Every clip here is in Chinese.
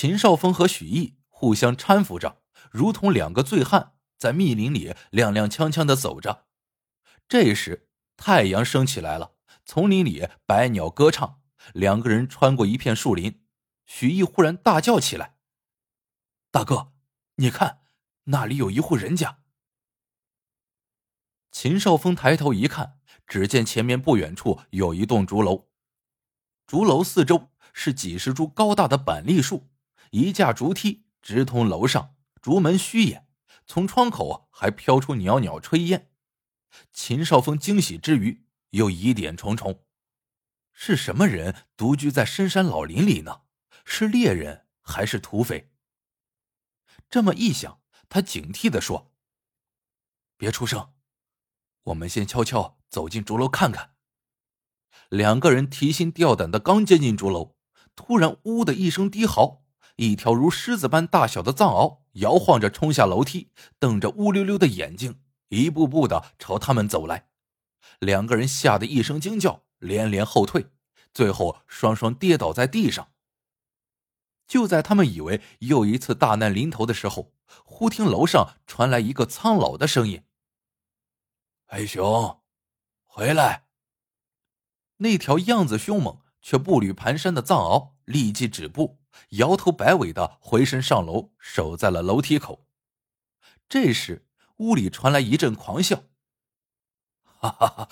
秦少峰和许毅互相搀扶着，如同两个醉汉在密林里踉踉跄跄的走着。这时，太阳升起来了，丛林里百鸟歌唱。两个人穿过一片树林，许毅忽然大叫起来：“大哥，你看，那里有一户人家！”秦少峰抬头一看，只见前面不远处有一栋竹楼，竹楼四周是几十株高大的板栗树，一架竹梯直通楼上，竹门虚掩，从窗口还飘出袅袅炊烟。秦少峰惊喜之余，又疑点重重：是什么人独居在深山老林里呢？是猎人还是土匪？这么一想，他警惕的说：“别出声，我们先悄悄走进竹楼看看。”两个人提心吊胆的刚接近竹楼，突然“呜”的一声低嚎，一条如狮子般大小的藏獒摇晃着冲下楼梯，瞪着乌溜溜的眼睛。一步步的朝他们走来，两个人吓得一声惊叫，连连后退，最后双双跌倒在地上。就在他们以为又一次大难临头的时候，忽听楼上传来一个苍老的声音：“黑熊，回来！”那条样子凶猛却步履蹒跚的藏獒立即止步，摇头摆尾的回身上楼，守在了楼梯口。这时。屋里传来一阵狂笑，哈哈哈！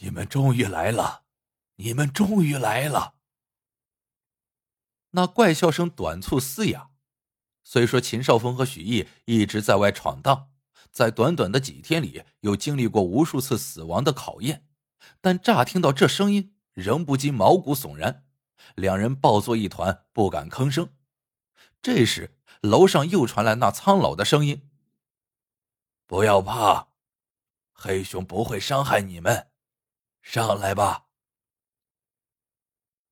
你们终于来了，你们终于来了。那怪笑声短促嘶哑。虽说秦少峰和许毅一直在外闯荡，在短短的几天里又经历过无数次死亡的考验，但乍听到这声音，仍不禁毛骨悚然。两人抱作一团，不敢吭声。这时，楼上又传来那苍老的声音。不要怕，黑熊不会伤害你们，上来吧。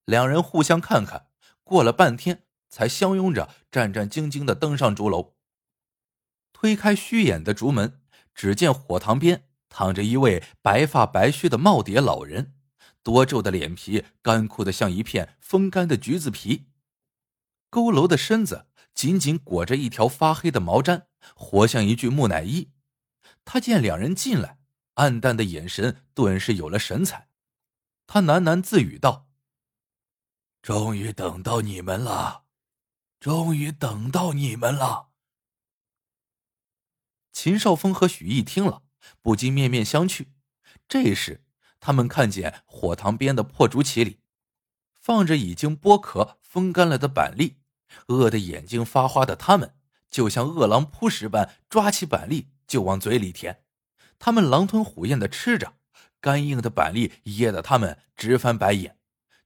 两人互相看看，过了半天，才相拥着战战兢兢的登上竹楼。推开虚掩的竹门，只见火塘边躺着一位白发白须的耄耋老人，多皱的脸皮干枯的像一片风干的橘子皮，佝偻的身子紧紧裹着一条发黑的毛毡，活像一具木乃伊。他见两人进来，暗淡的眼神顿时有了神采。他喃喃自语道：“终于等到你们了，终于等到你们了。”秦少峰和许毅听了，不禁面面相觑。这时，他们看见火塘边的破竹畦里，放着已经剥壳风干了的板栗。饿得眼睛发花的他们，就像饿狼扑食般，抓起板栗。就往嘴里填，他们狼吞虎咽的吃着，干硬的板栗噎得他们直翻白眼。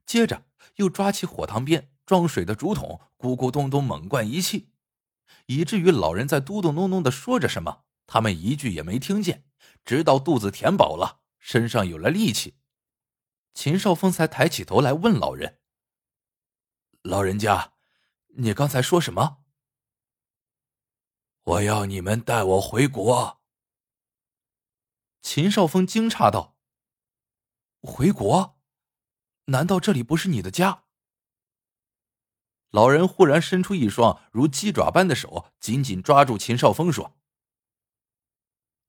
接着又抓起火塘边装水的竹筒，咕咕咚咚猛灌一气，以至于老人在嘟嘟哝哝的说着什么，他们一句也没听见。直到肚子填饱了，身上有了力气，秦少峰才抬起头来问老人：“老人家，你刚才说什么？”我要你们带我回国。秦少峰惊诧道：“回国？难道这里不是你的家？”老人忽然伸出一双如鸡爪般的手，紧紧抓住秦少峰，说：“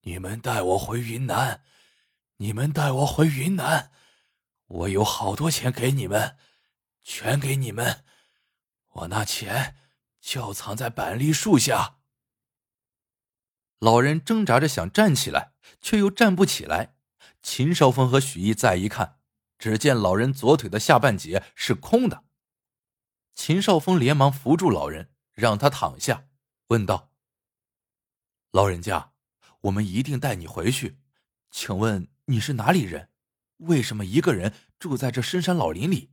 你们带我回云南，你们带我回云南，我有好多钱给你们，全给你们。我那钱就藏在板栗树下。”老人挣扎着想站起来，却又站不起来。秦少峰和许毅再一看，只见老人左腿的下半截是空的。秦少峰连忙扶住老人，让他躺下，问道：“老人家，我们一定带你回去。请问你是哪里人？为什么一个人住在这深山老林里？”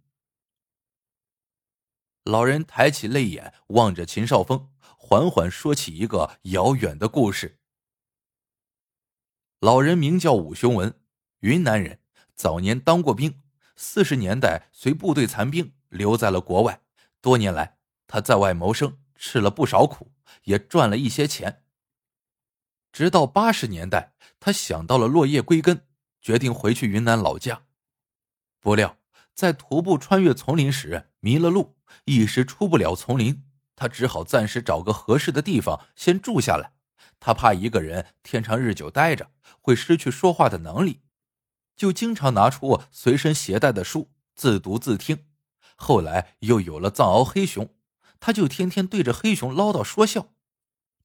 老人抬起泪眼望着秦少峰，缓缓说起一个遥远的故事。老人名叫武雄文，云南人，早年当过兵。四十年代随部队残兵留在了国外。多年来，他在外谋生，吃了不少苦，也赚了一些钱。直到八十年代，他想到了落叶归根，决定回去云南老家。不料，在徒步穿越丛林时迷了路，一时出不了丛林，他只好暂时找个合适的地方先住下来。他怕一个人天长日久待着会失去说话的能力，就经常拿出随身携带的书自读自听。后来又有了藏獒黑熊，他就天天对着黑熊唠叨说笑。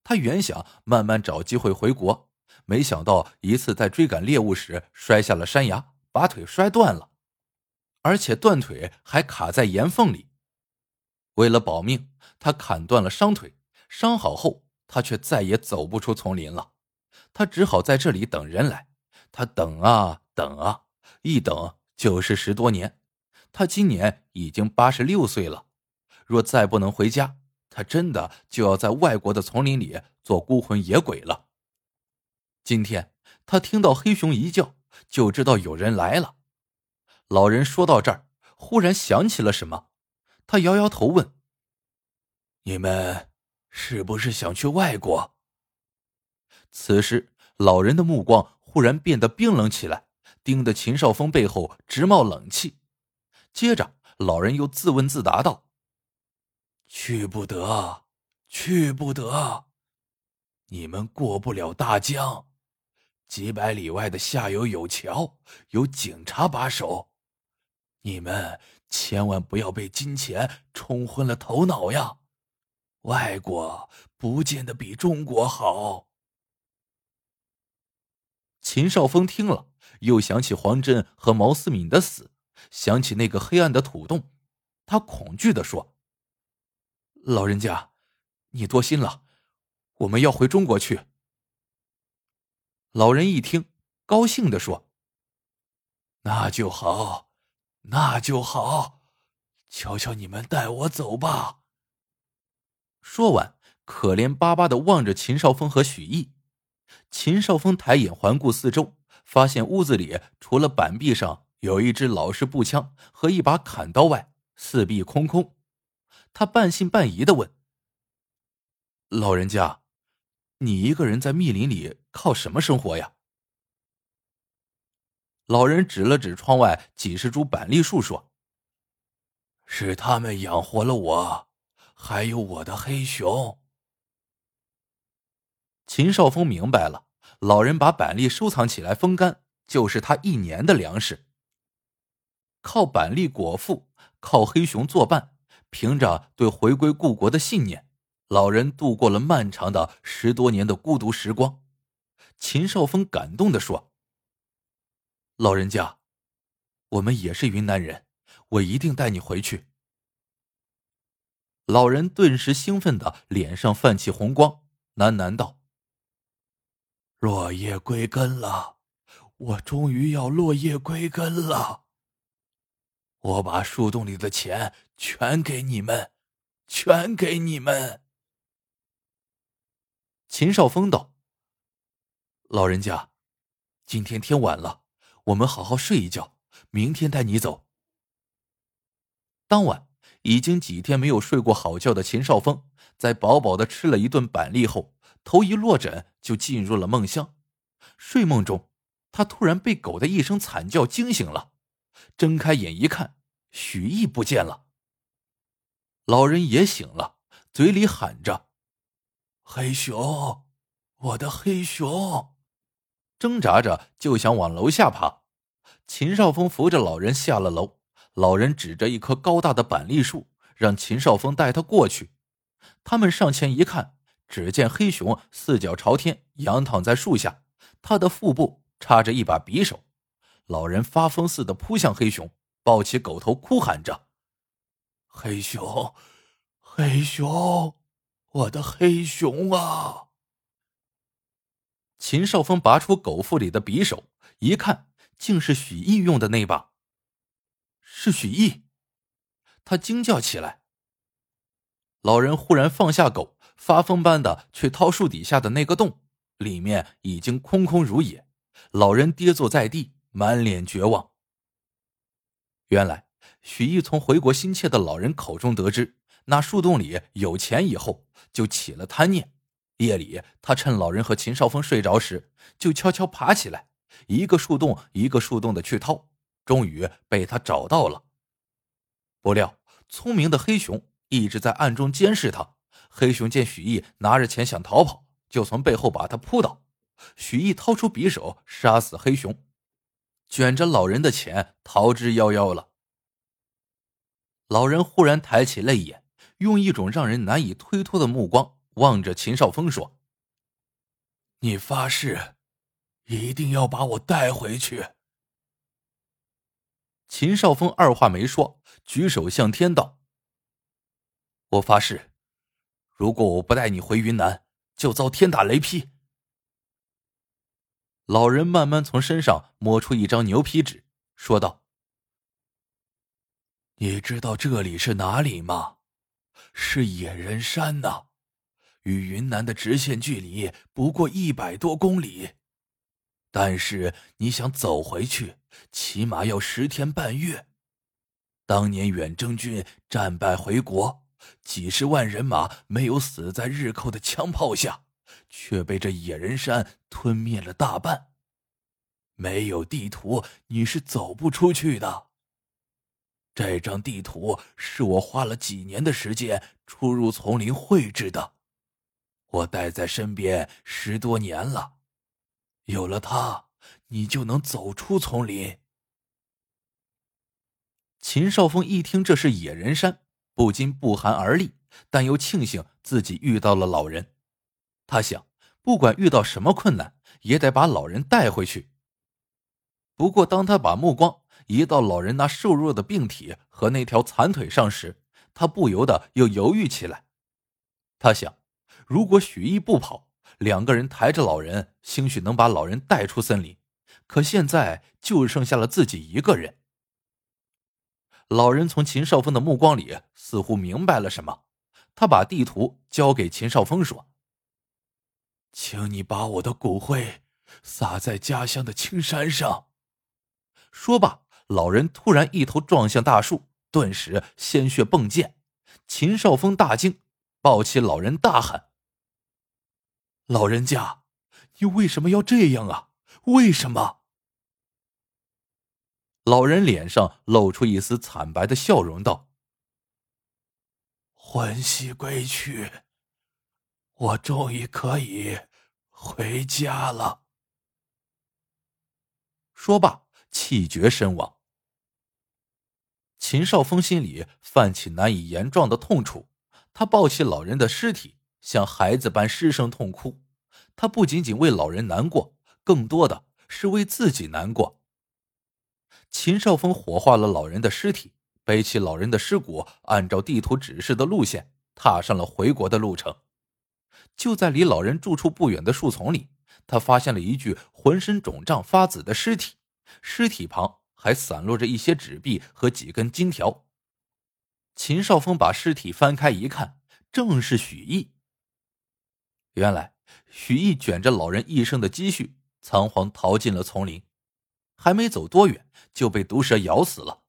他原想慢慢找机会回国，没想到一次在追赶猎物时摔下了山崖，把腿摔断了，而且断腿还卡在岩缝里。为了保命，他砍断了伤腿。伤好后，他却再也走不出丛林了。他只好在这里等人来。他等啊等啊，一等就是十多年。他今年已经八十六岁了。若再不能回家，他真的就要在外国的丛林里做孤魂野鬼了。今天他听到黑熊一叫，就知道有人来了。老人说到这儿，忽然想起了什么。他摇摇头问：“你们是不是想去外国？”此时，老人的目光忽然变得冰冷起来，盯得秦少峰背后直冒冷气。接着，老人又自问自答道：“去不得，去不得！你们过不了大江，几百里外的下游有桥，有警察把守，你们……”千万不要被金钱冲昏了头脑呀！外国不见得比中国好。秦少峰听了，又想起黄真和毛思敏的死，想起那个黑暗的土洞，他恐惧的说：“老人家，你多心了，我们要回中国去。”老人一听，高兴的说：“那就好。”那就好，求求你们带我走吧。说完，可怜巴巴的望着秦少峰和许毅。秦少峰抬眼环顾四周，发现屋子里除了板壁上有一支老式步枪和一把砍刀外，四壁空空。他半信半疑的问：“老人家，你一个人在密林里靠什么生活呀？”老人指了指窗外几十株板栗树，说：“是他们养活了我，还有我的黑熊。”秦少峰明白了，老人把板栗收藏起来风干，就是他一年的粮食。靠板栗果腹，靠黑熊作伴，凭着对回归故国的信念，老人度过了漫长的十多年的孤独时光。秦少峰感动的说。老人家，我们也是云南人，我一定带你回去。老人顿时兴奋的脸上泛起红光，喃喃道：“落叶归根了，我终于要落叶归根了。我把树洞里的钱全给你们，全给你们。”秦少峰道：“老人家，今天天晚了。”我们好好睡一觉，明天带你走。当晚，已经几天没有睡过好觉的秦少峰，在饱饱的吃了一顿板栗后，头一落枕就进入了梦乡。睡梦中，他突然被狗的一声惨叫惊醒了，睁开眼一看，许毅不见了。老人也醒了，嘴里喊着：“黑熊，我的黑熊。”挣扎着就想往楼下爬，秦少峰扶着老人下了楼。老人指着一棵高大的板栗树，让秦少峰带他过去。他们上前一看，只见黑熊四脚朝天仰躺在树下，他的腹部插着一把匕首。老人发疯似的扑向黑熊，抱起狗头，哭喊着：“黑熊，黑熊，我的黑熊啊！”秦少峰拔出狗腹里的匕首，一看，竟是许毅用的那把。是许毅，他惊叫起来。老人忽然放下狗，发疯般的去掏树底下的那个洞，里面已经空空如也。老人跌坐在地，满脸绝望。原来，许毅从回国心切的老人口中得知那树洞里有钱以后，就起了贪念。夜里，他趁老人和秦少峰睡着时，就悄悄爬起来，一个树洞一个树洞的去掏，终于被他找到了。不料，聪明的黑熊一直在暗中监视他，黑熊见许毅拿着钱想逃跑，就从背后把他扑倒。许毅掏出匕首杀死黑熊，卷着老人的钱逃之夭夭了。老人忽然抬起泪眼，用一种让人难以推脱的目光望着秦少峰说：“你发誓，一定要把我带回去。”秦少峰二话没说，举手向天道：“我发誓，如果我不带你回云南，就遭天打雷劈。”老人慢慢从身上摸出一张牛皮纸，说道：“你知道这里是哪里吗？是野人山呐，与云南的直线距离不过一百多公里。但是你想走回去，起码要十天半月。当年远征军战败回国，几十万人马没有死在日寇的枪炮下。”却被这野人山吞灭了大半。没有地图，你是走不出去的。这张地图是我花了几年的时间出入丛林绘制的，我带在身边十多年了。有了它，你就能走出丛林。秦少峰一听这是野人山，不禁不寒而栗，但又庆幸自己遇到了老人。他想，不管遇到什么困难，也得把老人带回去。不过，当他把目光移到老人那瘦弱的病体和那条残腿上时，他不由得又犹豫起来。他想，如果许毅不跑，两个人抬着老人，兴许能把老人带出森林。可现在就剩下了自己一个人。老人从秦少峰的目光里似乎明白了什么，他把地图交给秦少峰，说。请你把我的骨灰撒在家乡的青山上。说罢，老人突然一头撞向大树，顿时鲜血迸溅。秦少峰大惊，抱起老人大喊：“老人家，你为什么要这样啊？为什么？”老人脸上露出一丝惨白的笑容，道：“魂兮归去。”我终于可以回家了。说罢，气绝身亡。秦少峰心里泛起难以言状的痛楚，他抱起老人的尸体，像孩子般失声痛哭。他不仅仅为老人难过，更多的是为自己难过。秦少峰火化了老人的尸体，背起老人的尸骨，按照地图指示的路线，踏上了回国的路程。就在离老人住处不远的树丛里，他发现了一具浑身肿胀发紫的尸体，尸体旁还散落着一些纸币和几根金条。秦少峰把尸体翻开一看，正是许毅。原来，许毅卷着老人一生的积蓄，仓皇逃进了丛林，还没走多远，就被毒蛇咬死了。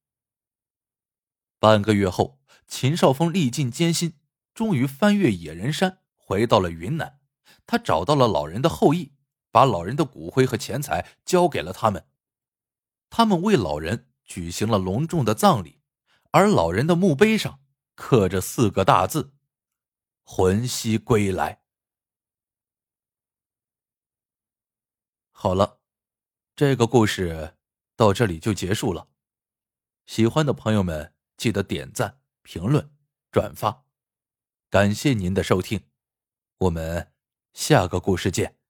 半个月后，秦少峰历尽艰辛，终于翻越野人山。回到了云南，他找到了老人的后裔，把老人的骨灰和钱财交给了他们。他们为老人举行了隆重的葬礼，而老人的墓碑上刻着四个大字：“魂兮归来。”好了，这个故事到这里就结束了。喜欢的朋友们记得点赞、评论、转发，感谢您的收听。我们下个故事见。